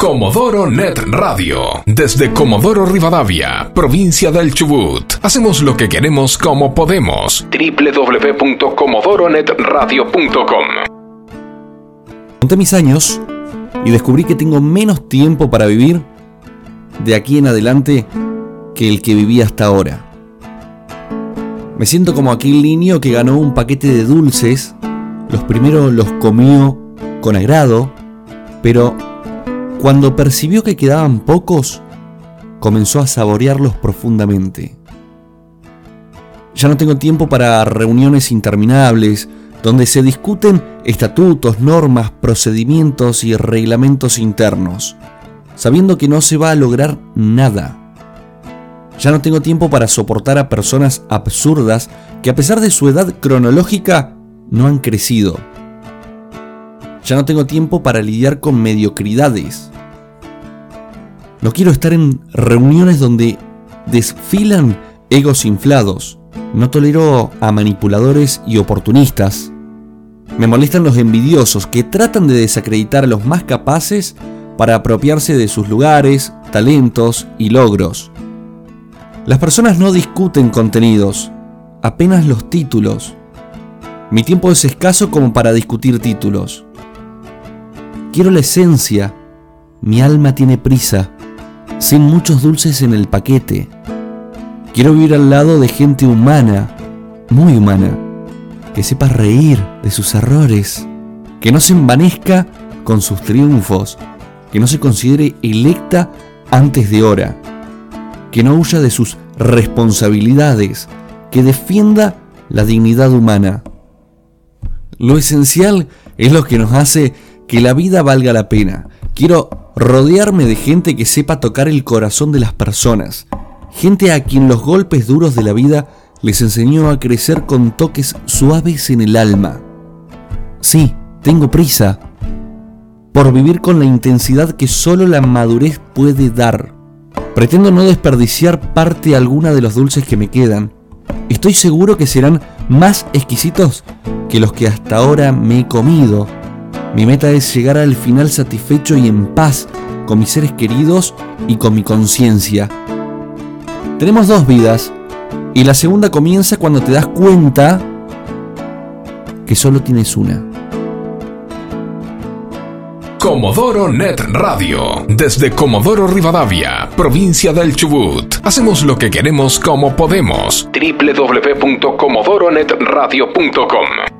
Comodoro Net Radio, desde Comodoro Rivadavia, provincia del Chubut. Hacemos lo que queremos como podemos. www.comodoronetradio.com Conté mis años y descubrí que tengo menos tiempo para vivir de aquí en adelante que el que viví hasta ahora. Me siento como aquel niño que ganó un paquete de dulces, los primeros los comió con agrado, pero cuando percibió que quedaban pocos, comenzó a saborearlos profundamente. Ya no tengo tiempo para reuniones interminables donde se discuten estatutos, normas, procedimientos y reglamentos internos, sabiendo que no se va a lograr nada. Ya no tengo tiempo para soportar a personas absurdas que a pesar de su edad cronológica no han crecido ya no tengo tiempo para lidiar con mediocridades. No quiero estar en reuniones donde desfilan egos inflados. No tolero a manipuladores y oportunistas. Me molestan los envidiosos que tratan de desacreditar a los más capaces para apropiarse de sus lugares, talentos y logros. Las personas no discuten contenidos, apenas los títulos. Mi tiempo es escaso como para discutir títulos. Quiero la esencia. Mi alma tiene prisa, sin muchos dulces en el paquete. Quiero vivir al lado de gente humana, muy humana, que sepa reír de sus errores, que no se envanezca con sus triunfos, que no se considere electa antes de hora, que no huya de sus responsabilidades, que defienda la dignidad humana. Lo esencial es lo que nos hace que la vida valga la pena. Quiero rodearme de gente que sepa tocar el corazón de las personas. Gente a quien los golpes duros de la vida les enseñó a crecer con toques suaves en el alma. Sí, tengo prisa por vivir con la intensidad que solo la madurez puede dar. Pretendo no desperdiciar parte alguna de los dulces que me quedan. Estoy seguro que serán más exquisitos que los que hasta ahora me he comido mi meta es llegar al final satisfecho y en paz con mis seres queridos y con mi conciencia. Tenemos dos vidas y la segunda comienza cuando te das cuenta que solo tienes una. Comodoro Net Radio, desde Comodoro Rivadavia, provincia del Chubut. Hacemos lo que queremos como podemos. www.comodoronetradio.com